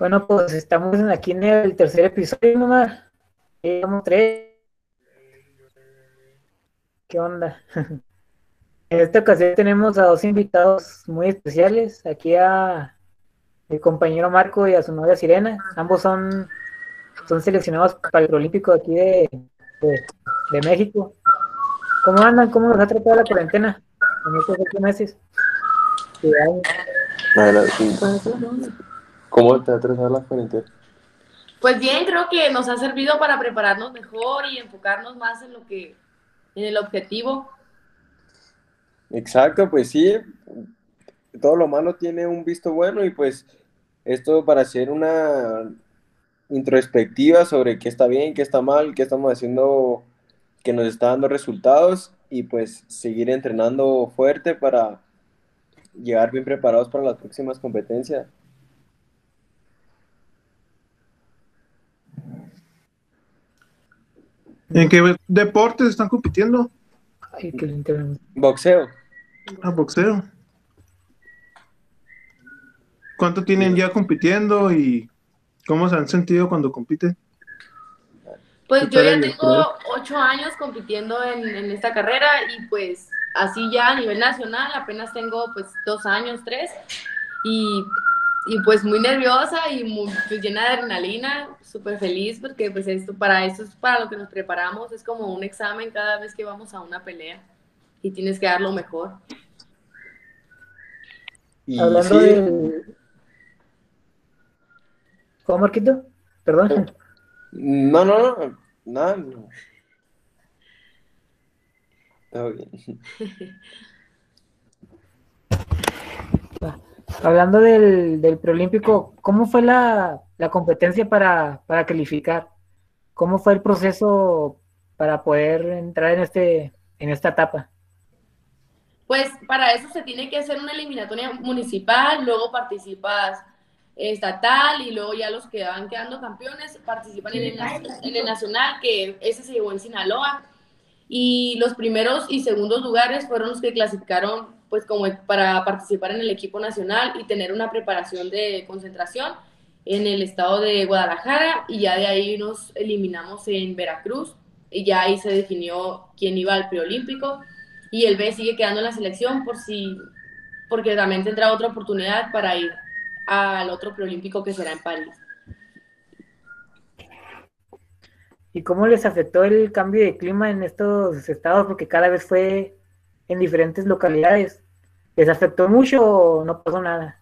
Bueno, pues estamos aquí en el tercer episodio nomás. Llevamos tres. ¿Qué onda? En esta ocasión tenemos a dos invitados muy especiales. Aquí a mi compañero Marco y a su novia Sirena. Ambos son, son seleccionados para el Olímpico aquí de, de, México. ¿Cómo andan? ¿Cómo nos ha tratado la cuarentena en estos ocho meses? ¿Cómo te ha tratado la cuarentena? Pues bien, creo que nos ha servido para prepararnos mejor y enfocarnos más en lo que, en el objetivo. Exacto, pues sí, todo lo malo tiene un visto bueno y pues esto para hacer una introspectiva sobre qué está bien, qué está mal, qué estamos haciendo que nos está dando resultados y pues seguir entrenando fuerte para llegar bien preparados para las próximas competencias. ¿En qué deportes están compitiendo? Boxeo. Ah, boxeo. ¿Cuánto tienen ya compitiendo y cómo se han sentido cuando compiten? Pues yo ya tengo ocho años compitiendo en, en, esta carrera y pues así ya a nivel nacional apenas tengo pues dos años, tres y y pues muy nerviosa y muy, pues, llena de adrenalina, súper feliz porque pues esto, para eso es para lo que nos preparamos, es como un examen cada vez que vamos a una pelea y tienes que dar lo mejor. Hablando de... ¿Cómo, Marquito? Perdón. No, no, no, nada. No. Todo bien. Hablando del, del preolímpico, ¿cómo fue la, competencia para, calificar? ¿Cómo fue el proceso para poder entrar en, este, en esta etapa? Pues para eso se tiene que hacer una eliminatoria municipal, luego participas estatal y luego ya los que van quedando campeones participan en, el, en el nacional, que ese se llevó en Sinaloa. Y los primeros y segundos lugares fueron los que clasificaron pues como para participar en el equipo nacional y tener una preparación de concentración en el estado de Guadalajara y ya de ahí nos eliminamos en Veracruz y ya ahí se definió quién iba al preolímpico y el B sigue quedando en la selección por si porque también tendrá otra oportunidad para ir al otro preolímpico que será en París. ¿Y cómo les afectó el cambio de clima en estos estados? Porque cada vez fue en diferentes localidades. ¿Les afectó mucho o no pasó nada?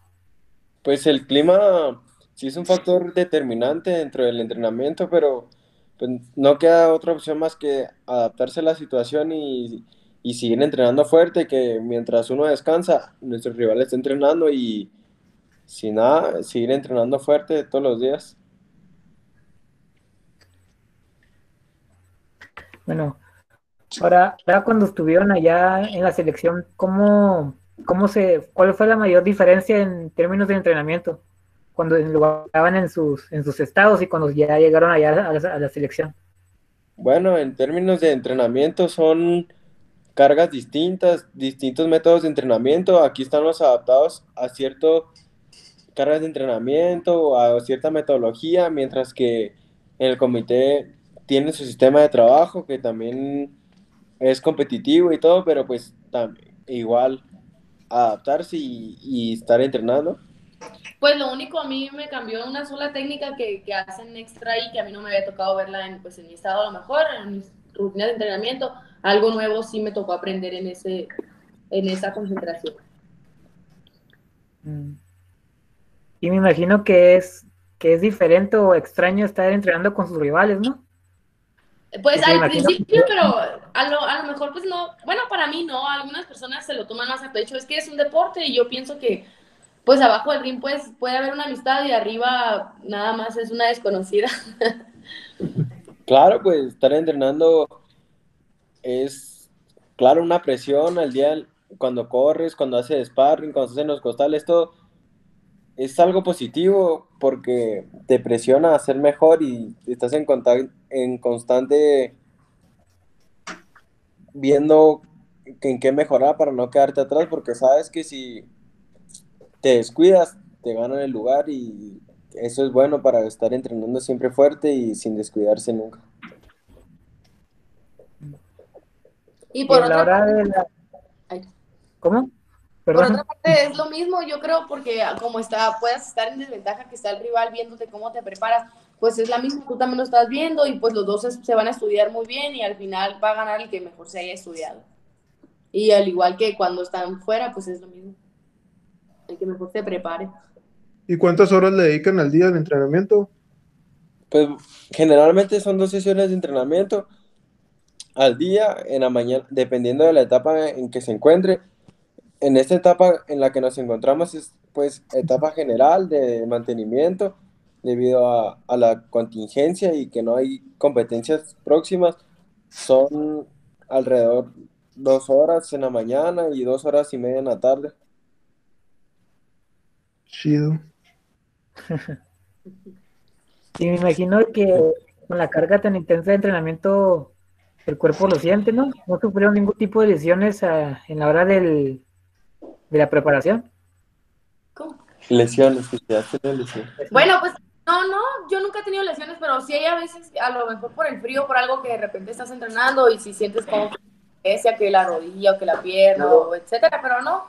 Pues el clima sí es un factor determinante dentro del entrenamiento, pero pues, no queda otra opción más que adaptarse a la situación y, y seguir entrenando fuerte, que mientras uno descansa, nuestro rival está entrenando y sin nada, seguir entrenando fuerte todos los días. Bueno, Ahora, cuando estuvieron allá en la selección, ¿cómo, cómo se, ¿cuál fue la mayor diferencia en términos de entrenamiento? Cuando estaban en sus, en sus estados y cuando ya llegaron allá a la, selección. Bueno, en términos de entrenamiento son cargas distintas, distintos métodos de entrenamiento. Aquí están los adaptados a ciertas cargas de entrenamiento, a cierta metodología, mientras que en el comité tiene su sistema de trabajo que también es competitivo y todo, pero pues igual adaptarse y, estar entrenando. Pues lo único a mí me cambió una sola técnica que, que, hacen extra y que a mí no me había tocado verla en, pues, en mi estado a lo mejor, en mis rutinas de entrenamiento. Algo nuevo sí me tocó aprender en, ese, en esa concentración. Mm. Y me imagino que es, que es diferente o extraño estar entrenando con sus rivales, ¿no? Pues al principio, pero a lo, a lo mejor pues no, bueno, para mí no, algunas personas se lo toman más a pecho, es que es un deporte y yo pienso que pues abajo del ring pues puede haber una amistad y arriba nada más es una desconocida. Claro, pues estar entrenando es, claro, una presión al día cuando corres, cuando haces sparring, cuando haces en los costales, todo es algo positivo porque te presiona a ser mejor y estás en, en constante viendo en qué mejorar para no quedarte atrás porque sabes que si te descuidas te ganan el lugar y eso es bueno para estar entrenando siempre fuerte y sin descuidarse nunca. Y por otra parte, de la... Ay. ¿Cómo? por otra parte es lo mismo, yo creo, porque como está, puedas estar en desventaja que está el rival viéndote cómo te preparas, pues es la misma, tú también lo estás viendo y pues los dos se, se van a estudiar muy bien y al final va a ganar el que mejor se haya estudiado. Y al igual que cuando están fuera, pues es lo mismo. El que mejor se prepare. ¿Y cuántas horas le dedican al día de entrenamiento? Pues generalmente son dos sesiones de entrenamiento al día, en la mañana, dependiendo de la etapa en que se encuentre. En esta etapa en la que nos encontramos es pues etapa general de mantenimiento debido a, a la contingencia y que no hay competencias próximas. Son alrededor dos horas en la mañana y dos horas y media en la tarde. Chido. Y me imagino que con la carga tan intensa de entrenamiento, el cuerpo lo siente, ¿no? No sufrieron ningún tipo de lesiones ah, en la hora del, de la preparación. ¿Cómo? Lesiones, que te hacen lesiones. Bueno, pues no, no, yo nunca he tenido lesiones, pero sí hay a veces, a lo mejor por el frío, por algo que de repente estás entrenando y si sientes como que sea que la rodilla o que la pierna o etcétera, pero no,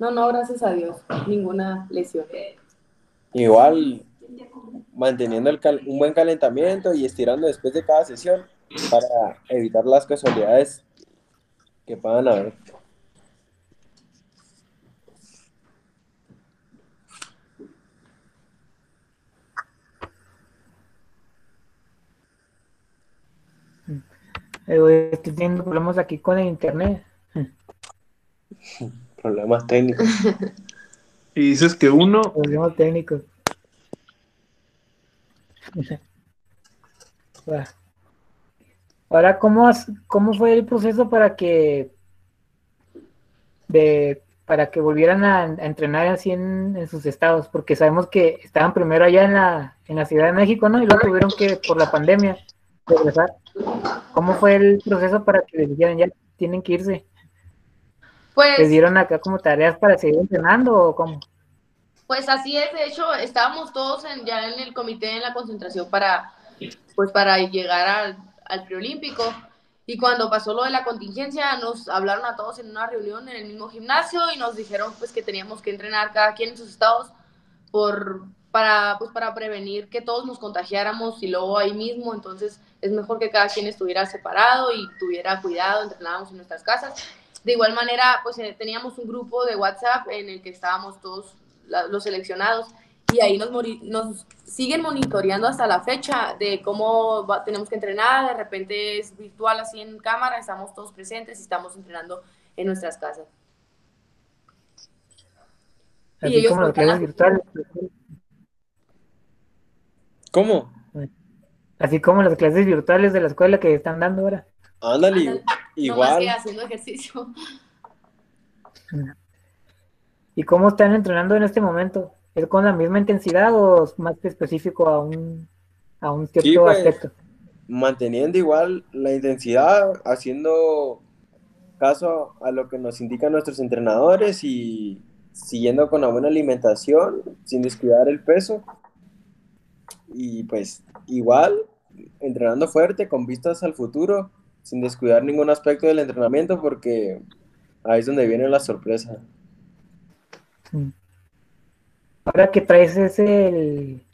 no, no, gracias a Dios, ninguna lesión. Igual manteniendo el cal- un buen calentamiento y estirando después de cada sesión para evitar las casualidades que puedan haber. Estoy teniendo problemas aquí con el internet. Problemas técnicos. Y dices que uno, Problemas técnicos. Ahora, ¿cómo, has- ¿cómo fue el proceso para que de para que volvieran a, a entrenar así en, en sus estados? Porque sabemos que estaban primero allá en la, en la Ciudad de México, ¿no? Y luego tuvieron que, por la pandemia, regresar. ¿Cómo fue el proceso para que les dijeran ya tienen que irse? Pues, ¿Les dieron acá como tareas para seguir entrenando o cómo? pues así es, de hecho, estábamos todos en, ya en el comité en la concentración para, pues para llegar al, al preolímpico. Y cuando pasó lo de la contingencia, nos hablaron a todos en una reunión en el mismo gimnasio y nos dijeron pues que teníamos que entrenar cada quien en sus estados por, para, pues, para prevenir que todos nos contagiáramos y luego ahí mismo. Entonces es mejor que cada quien estuviera separado y tuviera cuidado, entrenábamos en nuestras casas. De igual manera, pues eh, teníamos un grupo de WhatsApp en el que estábamos todos la- los seleccionados y ahí nos, nos siguen monitoreando hasta la fecha de cómo va- tenemos que entrenar, de repente es virtual así en cámara, estamos todos presentes y estamos entrenando en nuestras casas. Y Así ellos como clases virtuales. ¿Cómo? Así como las clases virtuales de la escuela que están dando ahora. Ándale, Ándale. No más igual. que haciendo ejercicio. ¿Y cómo están entrenando en este momento? ¿Es con la misma intensidad o es más específico a un, a un cierto Sí, pues. aspecto? manteniendo igual la intensidad, haciendo caso a lo que nos indican nuestros entrenadores y siguiendo con la buena alimentación, sin descuidar el peso. Y pues igual, entrenando fuerte, con vistas al futuro, sin descuidar ningún aspecto del entrenamiento, porque ahí es donde viene la sorpresa. Mm. Ahora que traes ese el,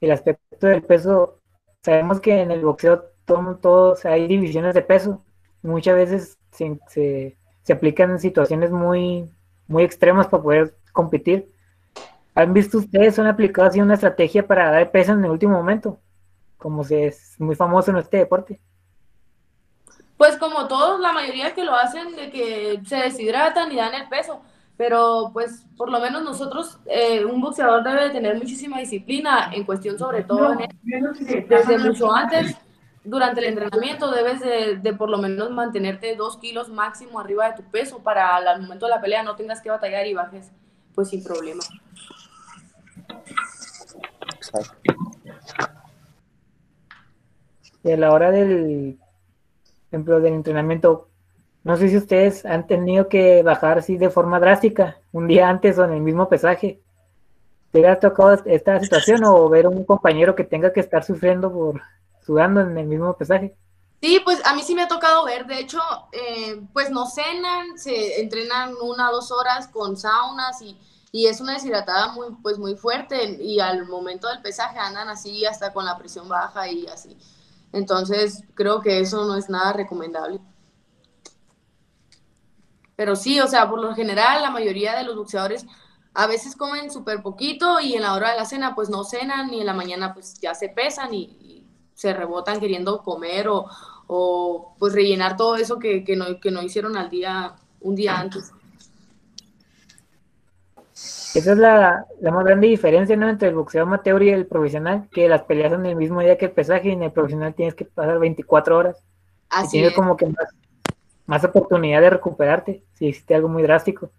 el aspecto del peso, sabemos que en el boxeo todo, todo- o sea, hay divisiones de peso. Muchas veces se, se, se aplican en situaciones muy, muy extremas para poder competir. ¿Han visto ustedes una aplicado así una estrategia para dar peso en el último momento? Como se es muy famoso en este deporte. Pues como todos, la mayoría que lo hacen de que se deshidratan y dan el peso, pero pues por lo menos nosotros, eh, un boxeador debe de tener muchísima disciplina en cuestión sobre todo en desde mucho antes, durante el entrenamiento debes de, de por lo menos mantenerte dos kilos máximo arriba de tu peso para al momento de la pelea no tengas que batallar y bajes pues sin problema. Y a la hora del, ejemplo, del entrenamiento, no sé si ustedes han tenido que bajar así de forma drástica, un día antes o en el mismo pesaje. ¿Te ha tocado esta situación o ver a un compañero que tenga que estar sufriendo por sudando en el mismo pesaje? Sí, pues a mí sí me ha tocado ver, de hecho, eh, pues no cenan, se entrenan una o dos horas con saunas y, y, es una deshidratada muy, pues muy fuerte y al momento del pesaje andan así hasta con la presión baja y así. Entonces creo que eso no es nada recomendable. Pero sí, o sea, por lo general la mayoría de los boxeadores a veces comen súper poquito y en la hora de la cena pues no cenan y en la mañana pues ya se pesan y, se rebotan queriendo comer o, o, pues rellenar todo eso que, que, no, que no hicieron al día, un día antes. Esa es la, la, más grande diferencia ¿no? entre el boxeo amateur y el profesional, que las peleas son el mismo día que el pesaje y en el profesional tienes que pasar 24 horas. Así y tienes como que más, más oportunidad de recuperarte si existe algo muy drástico.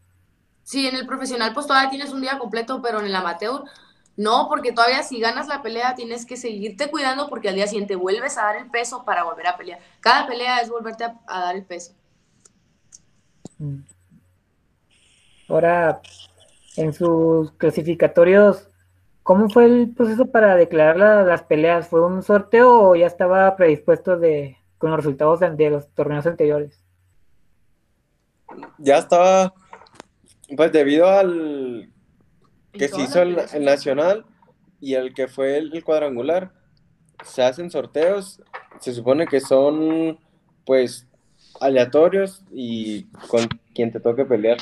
Sí, en el profesional pues todavía tienes un día completo, pero en el amateur no, porque todavía si ganas la pelea tienes que seguirte cuidando porque al día siguiente vuelves a dar el peso para volver a pelear. Cada pelea es volverte a, dar el peso. Mm. Ahora, en sus clasificatorios, ¿cómo fue el proceso para declarar las peleas? ¿Fue un sorteo o ya estaba predispuesto de, con los resultados de los torneos anteriores? ya estaba, pues debido al que se hizo el, nacional y el que fue el, cuadrangular, se hacen sorteos, se supone que son pues aleatorios y con quien te toque pelear.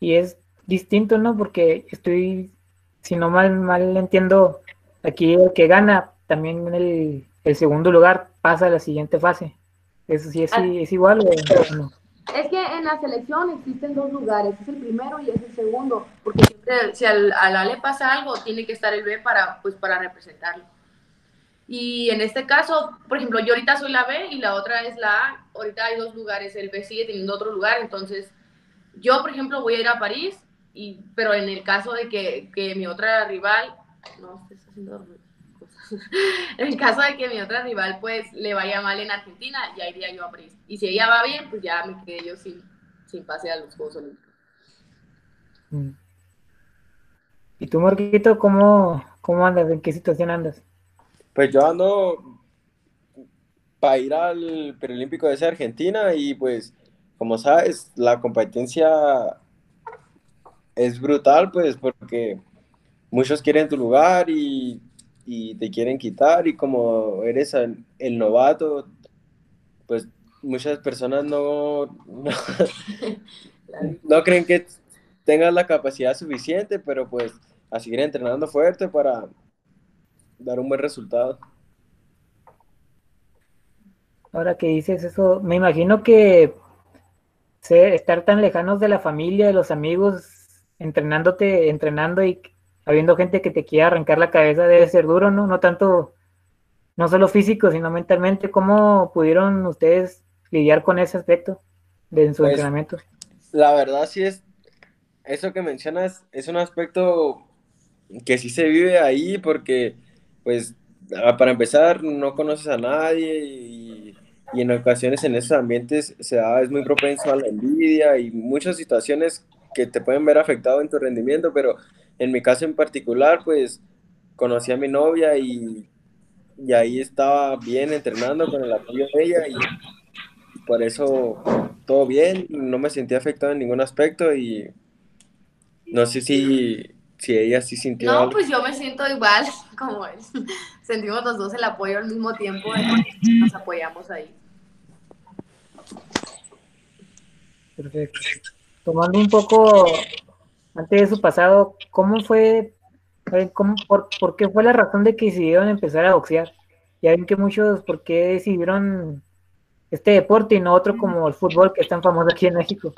Y es distinto, ¿no? Porque estoy, si no mal, mal entiendo, aquí el que gana también el, el segundo lugar pasa a la siguiente fase. ¿Eso sí es, ah. es igual o no? Es que en la selección existen dos lugares, es el primero y es el segundo, porque siempre si al, al A le pasa algo, tiene que estar el B para, pues, para representarlo. Y en este caso, por ejemplo, yo ahorita soy la B y la otra es la A, ahorita hay dos lugares, el B sigue teniendo otro lugar, entonces yo, por ejemplo, voy a ir a París, y, pero en el caso de que, que mi otra rival, no, está haciendo en el caso de que mi otra rival pues le vaya mal en Argentina, ya iría yo a París. Y si ella va bien, pues ya me quedé yo sin, sin pase a los Juegos Olímpicos. Mm. ¿Y tú, Marquito, cómo, cómo andas? ¿En qué situación andas? Pues yo ando para ir al preolímpico de Argentina y pues, como sabes, la competencia es brutal, pues, porque muchos quieren tu lugar y y te quieren quitar y como eres el, novato, pues muchas personas no, no, creen que tengas la capacidad suficiente, pero pues a seguir entrenando fuerte para dar un buen resultado. Ahora que dices eso, me imagino que estar tan lejanos de la familia, de los amigos, entrenándote, entrenando y habiendo gente que te quiera arrancar la cabeza debe ser duro, ¿no? No tanto, no solo físico, sino mentalmente. ¿Cómo pudieron ustedes lidiar con ese aspecto de su pues, entrenamiento? La verdad sí es, eso que mencionas es un aspecto que sí se vive ahí porque, pues, para empezar, no conoces a nadie y, y en ocasiones en esos ambientes se da, es muy propenso a la envidia y muchas situaciones que te pueden ver afectado en tu rendimiento, pero en mi caso en particular, pues conocí a mi novia y, y ahí estaba bien entrenando con el apoyo de ella y por eso todo bien, no me sentí afectado en ningún aspecto y no sé si, si ella sí sintió. No, pues yo me siento igual, como es. Sentimos los dos el apoyo al mismo tiempo, nos apoyamos ahí. Perfecto. Tomando un poco antes de su pasado, ¿cómo fue, cómo, por, por, qué fue la razón de que decidieron empezar a boxear? Ya ven que muchos, ¿por qué decidieron este deporte y no otro como el fútbol que es tan famoso aquí en México?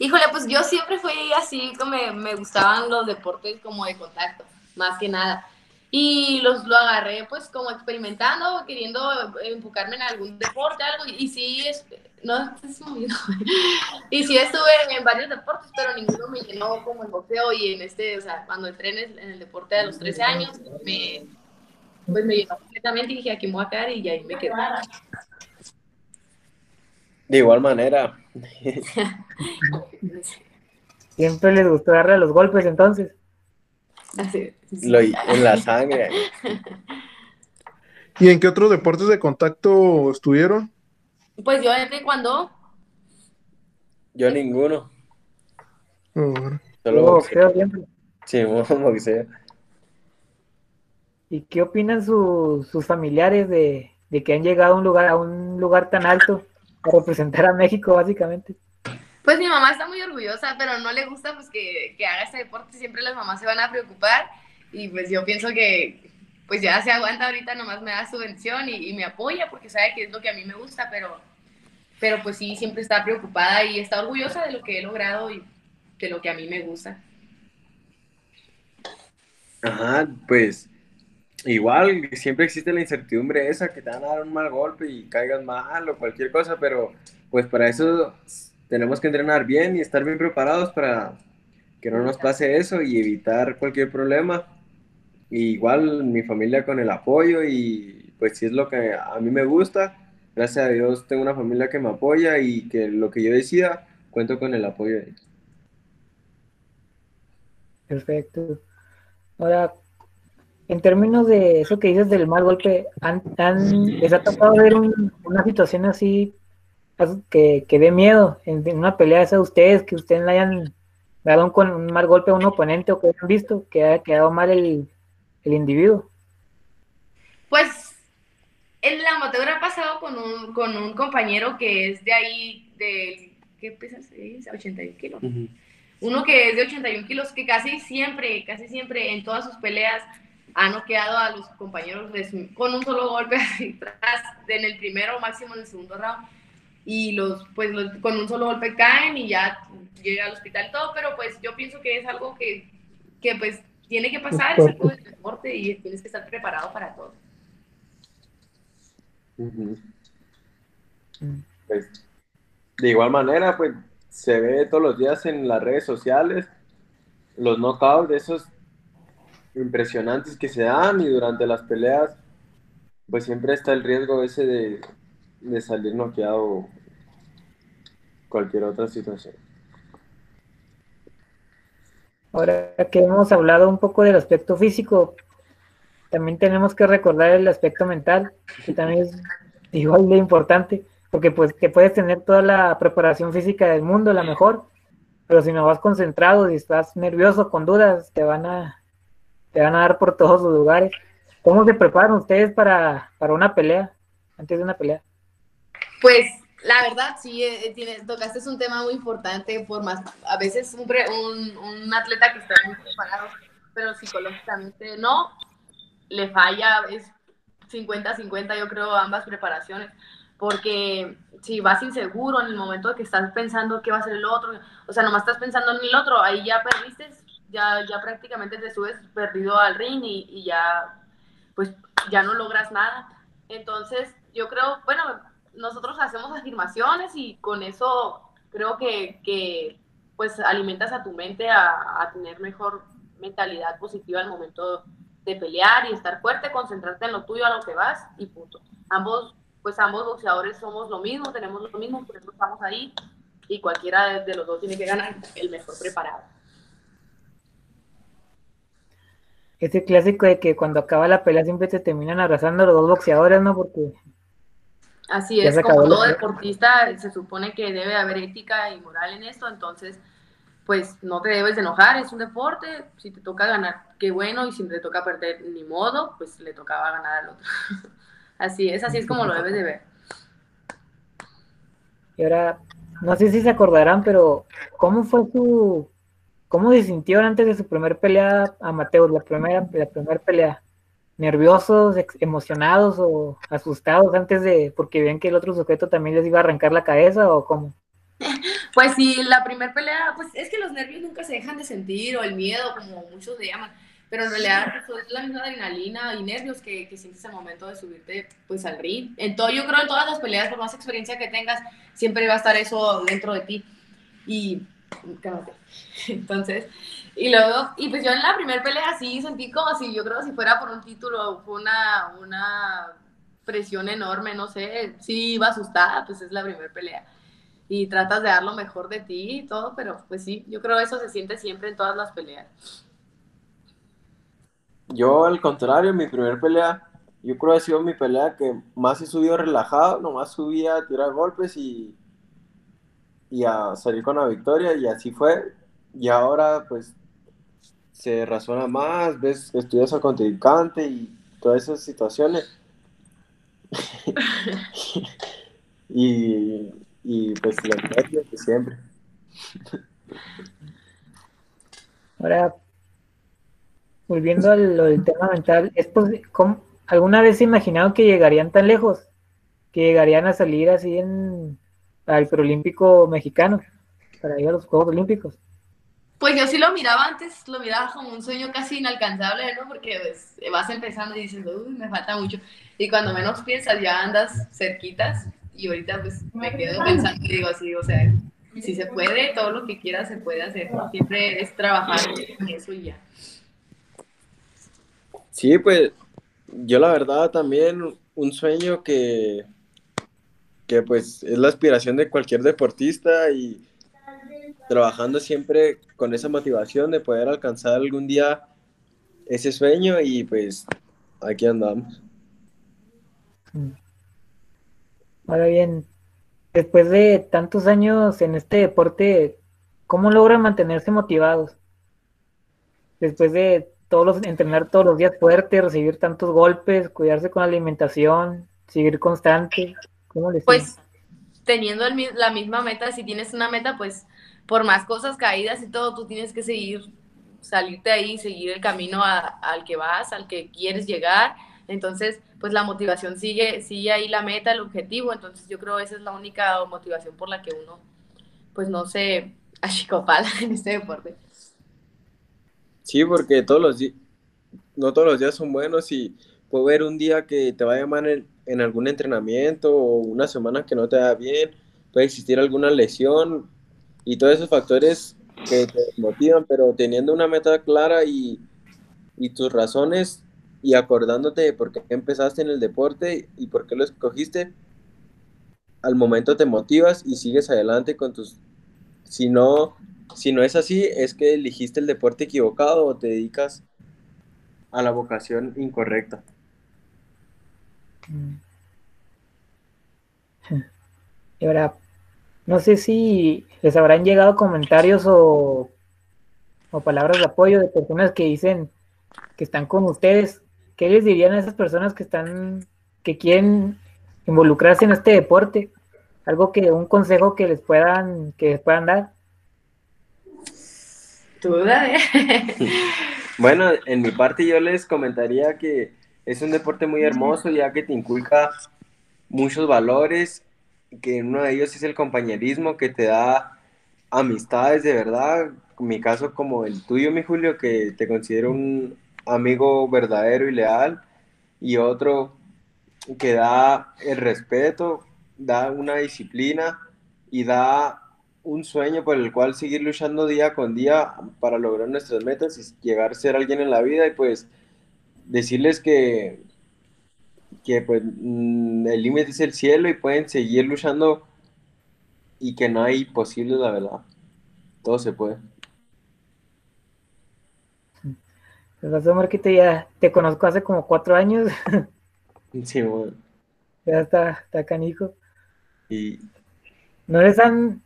Híjole, pues yo siempre fui así, como me, gustaban los deportes como de contacto, más que nada. Y los, lo agarré pues como experimentando, queriendo enfocarme en algún deporte, algo, y, sí, es, no, es muy y sí estuve en varios deportes, pero ninguno me llenó como el boxeo y en este, o sea, cuando entré en el, deporte a los 13 años, me, pues me llenó completamente y dije, aquí me voy a quedar y ahí me quedé. De igual manera. Siempre les gustó darle los golpes entonces. Así, sí. Lo, en la sangre. ¿Y en qué otros deportes de contacto estuvieron? Pues yo desde cuando, Yo ninguno. Solo boxeo siempre. Sí, boxeo. ¿Y qué opinan su- sus familiares de, de que han llegado a un lugar, a un lugar tan alto a representar a México básicamente? pues mi mamá está muy orgullosa, pero no le gusta pues que, que haga este deporte, siempre las mamás se van a preocupar y pues yo pienso que pues ya se aguanta ahorita, nomás me da su bendición y, y me apoya porque sabe que es lo que a mí me gusta, pero, pero pues sí, siempre está preocupada y está orgullosa de lo que he logrado y de lo que a mí me gusta. Ajá, pues igual siempre existe la incertidumbre esa que te van a dar un mal golpe y caigas mal o cualquier cosa, pero pues para eso tenemos que entrenar bien y estar bien preparados para que no nos pase eso y evitar cualquier problema. Y igual mi familia con el apoyo y pues si es lo que a mí me gusta, gracias a Dios tengo una familia que me apoya y que lo que yo decida cuento con el apoyo de ellos. Perfecto. Ahora, en términos de eso que dices del mal golpe, ¿han, han- ¿les ha tocado ver un- una situación así as- que, que dé miedo en, en una pelea esa de ustedes, que ustedes le hayan dado un, con- un mal golpe a un oponente o que hayan visto que haya quedado mal el, el individuo? Pues el amateur ha pasado con un, con un compañero que es de ahí, de, ¿qué pesas? Es 81 kilos. Uno que es de 81 kilos, que casi siempre, casi siempre en todas sus peleas ha noqueado a los compañeros de con un solo golpe tras, en el primero, máximo en el segundo round. Y los, pues los- con un solo golpe caen y ya llega al hospital y todo, pero pues yo pienso que es algo que, que pues tiene que pasar, es algo del deporte y tienes que estar preparado para todo. Ujú. Pues, de igual manera, pues se ve todos los días en las redes sociales los knockouts de esos impresionantes que se dan y durante las peleas, pues siempre está el riesgo ese de, de salir noqueado cualquier otra situación. Ahora que hemos hablado un poco del aspecto físico, también tenemos que recordar el aspecto mental, que también es igual de importante, porque pues te puedes tener toda la preparación física del mundo, la mejor, pero si no vas concentrado y estás nervioso con dudas, te van a, te van a dar por todos los lugares. ¿Cómo se preparan ustedes para, para una pelea, antes de una pelea? Pues la verdad, sí, eh, tiene, tocaste un tema muy importante, por más, a veces un, un, un atleta que está muy preparado, pero psicológicamente no, le falla, es 50-50 yo creo ambas preparaciones, porque si vas inseguro en el momento que estás pensando qué va a ser el otro, o sea, nomás estás pensando en el otro, ahí ya perdiste, ya, ya prácticamente te subes perdido al ring y, ya, pues ya no logras nada. Entonces, yo creo, bueno, nosotros hacemos afirmaciones y con eso creo que, que pues alimentas a tu mente a, tener mejor mentalidad positiva al momento de pelear y estar fuerte, concentrarte en lo tuyo, a lo que vas y punto. Ambos, pues ambos boxeadores somos lo mismo, tenemos lo mismo, por eso estamos ahí y cualquiera de los dos tiene que ganar el mejor preparado. Ese clásico de que cuando acaba la pelea siempre te terminan abrazando los dos boxeadores, ¿no? Porque Así es, como todo deportista se supone que debe haber ética y moral en esto, entonces pues no te debes de enojar, es un deporte, si te toca ganar, qué bueno, y si te toca perder, ni modo, pues le tocaba ganar al otro. así es, así es como lo debes de ver. Y ahora, no sé si se acordarán, pero ¿cómo fue su, cómo se sintieron antes de su primer pelea amateur, la primera, la primera pelea? nerviosos, emocionados o asustados antes de, porque ven que el otro sujeto también les iba a arrancar la cabeza o cómo? Pues sí, la primera pelea, pues es que los nervios nunca se dejan de sentir o el miedo, como muchos le llaman, pero en realidad pues, es la misma adrenalina y nervios que, que sientes al momento de subirte pues al ring. En todo, yo creo en todas las peleas, por más experiencia que tengas, siempre va a estar eso dentro de ti. Y, Entonces, y luego, y pues yo en la primera pelea sí sentí como si yo creo si fuera por un título, fue una, una presión enorme, no sé, sí iba asustada, pues es la primera pelea. y tratas de dar lo mejor de ti y todo, pero pues sí, yo creo eso se siente siempre en todas las peleas. Yo, al contrario, mi primer pelea, yo creo que ha sido mi pelea que más he subido relajado, nomás subía a tirar golpes y, y a salir con la victoria, y así fue. Y ahora, pues, se razona más, ves, estudias a contrincante y todas esas situaciones. y, y pues la nervios de siempre. Ahora, volviendo al, tema mental, ¿es ¿alguna vez se imaginaron que llegarían tan lejos? Que llegarían a salir así en al preolímpico mexicano, para ir a los Juegos Olímpicos. Pues yo sí lo miraba antes, lo miraba como un sueño casi inalcanzable, ¿no? Porque pues, vas empezando y dices, uy, me falta mucho. Y cuando menos piensas, ya andas cerquitas. Y ahorita pues me quedo pensando y digo así, o sea, si se puede, todo lo que quieras se puede hacer. Siempre es trabajar en eso y ya. Sí, pues yo la verdad también un sueño que, que pues es la aspiración de cualquier deportista y trabajando siempre con esa motivación de poder alcanzar algún día ese sueño y pues aquí andamos. Ahora bien, después de tantos años en este deporte, ¿cómo logran mantenerse motivados? Después de todos los, entrenar todos los días fuerte, recibir tantos golpes, cuidarse con la alimentación, seguir constante. ¿Cómo les Pues teniendo la misma meta, si tienes una meta, pues por más cosas caídas y todo, tú tienes que seguir, salirte ahí, seguir el camino al que vas, al que quieres llegar. Entonces, pues la motivación sigue, sigue ahí la meta, el objetivo. Entonces, yo creo que esa es la única motivación por la que uno, pues no se achicopala en este deporte. Sí, porque todos los días, no todos los días son buenos y puede haber un día que te vaya mal en, en algún entrenamiento o una semana que no te da bien, puede existir alguna lesión, y todos esos factores que te motivan, pero teniendo una meta clara y, y tus razones y acordándote de por qué empezaste en el deporte y por qué lo escogiste, al momento te motivas y sigues adelante con tus... Si no, si no es así, es que elegiste el deporte equivocado o te dedicas a la vocación incorrecta. Y ahora, no sé si les habrán llegado comentarios o, palabras de apoyo de personas que dicen que están con ustedes. ¿Qué les dirían a esas personas que están, que quieren involucrarse en este deporte? Algo que, un consejo que les puedan, que les puedan dar. Duda, ¿eh? Bueno, en mi parte yo les comentaría que es un deporte muy hermoso ya que te inculca muchos valores que uno de ellos es el compañerismo que te da amistades de verdad, en mi caso como el tuyo, mi Julio, que te considero un amigo verdadero y leal, y otro que da el respeto, da una disciplina y da un sueño por el cual seguir luchando día con día para lograr nuestras metas y llegar a ser alguien en la vida. Y pues decirles que que pues mm, el límite es el cielo y pueden seguir luchando y que no hay posible, la verdad. Todo se puede. Pues Marquito, ya te conozco hace como cuatro años. Sí, bueno. Ya está, está canijo. Y... ¿No les han,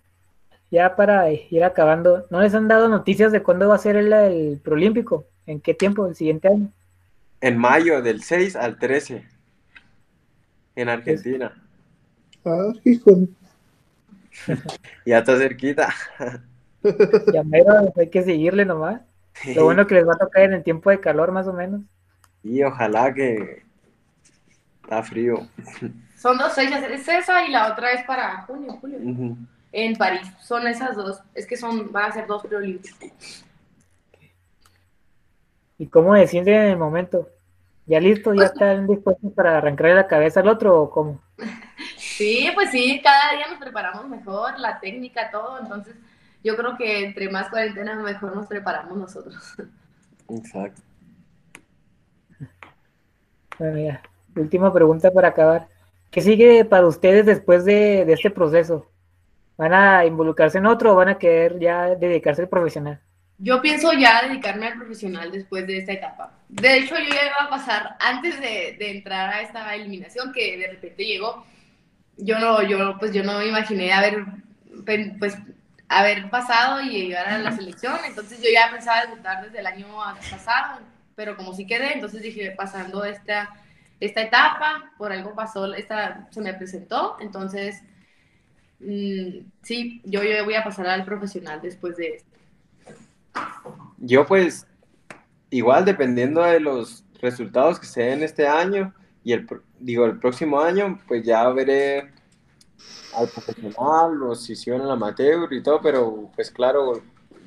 ya para ir acabando, no les han dado noticias de cuándo va a ser el, el Prolímpico? ¿En qué tiempo? ¿El siguiente año? En mayo, del 6 al 13 en Argentina. Ah, hijo. ya está cerquita. ya mero, hay que seguirle nomás. Lo bueno que les va a tocar en el tiempo de calor, más o menos. Y ojalá que está frío. Son dos fechas, es esa y la otra es para junio, julio. En París, son esas dos. Es que son, van a ser dos preolímpicos. ¿Y cómo deciden en el momento? ¿Ya listo? ¿Ya están dispuestos para arrancarle la cabeza al otro o cómo? Sí, pues sí, cada día nos preparamos mejor, la técnica, todo. Entonces, yo creo que entre más cuarentenas, mejor nos preparamos nosotros. Exacto. Bueno, ya. Última pregunta para acabar. ¿Qué sigue para ustedes después de, este proceso? ¿Van a involucrarse en otro o van a querer ya dedicarse al profesional? Yo pienso ya dedicarme al profesional después de esta etapa. De hecho, yo ya iba a pasar antes de, de entrar a esta eliminación que de repente llegó. Yo no, yo, pues yo no me imaginé haber, pues, haber pasado y llegar a la selección. Entonces yo ya pensaba debutar desde el año pasado, pero como sí quedé, entonces dije, pasando esta, esta etapa, por algo pasó, esta se me presentó, entonces mm, sí, yo, yo voy a pasar al profesional después de esto. Yo pues, igual dependiendo de los resultados que se den este año y el, digo, el próximo año, pues ya veré al profesional o si sigo en el amateur y todo, pero pues claro,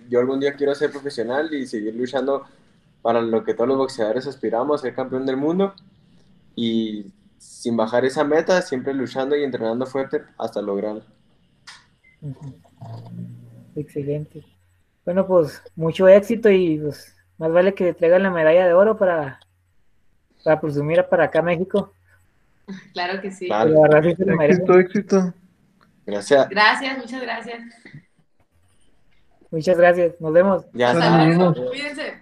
yo algún día quiero ser profesional y seguir luchando para lo que todos los boxeadores aspiramos, ser campeón del mundo y sin bajar esa meta, siempre luchando y entrenando fuerte hasta lograrlo. Excelente. Bueno, pues mucho éxito y pues más vale que traigan la medalla de oro para, para presumir para acá México. Claro que sí. Claro. éxito, éxito. Gracias. Gracias, muchas gracias. Muchas gracias. Nos vemos. Ya Hasta luego. Cuídense.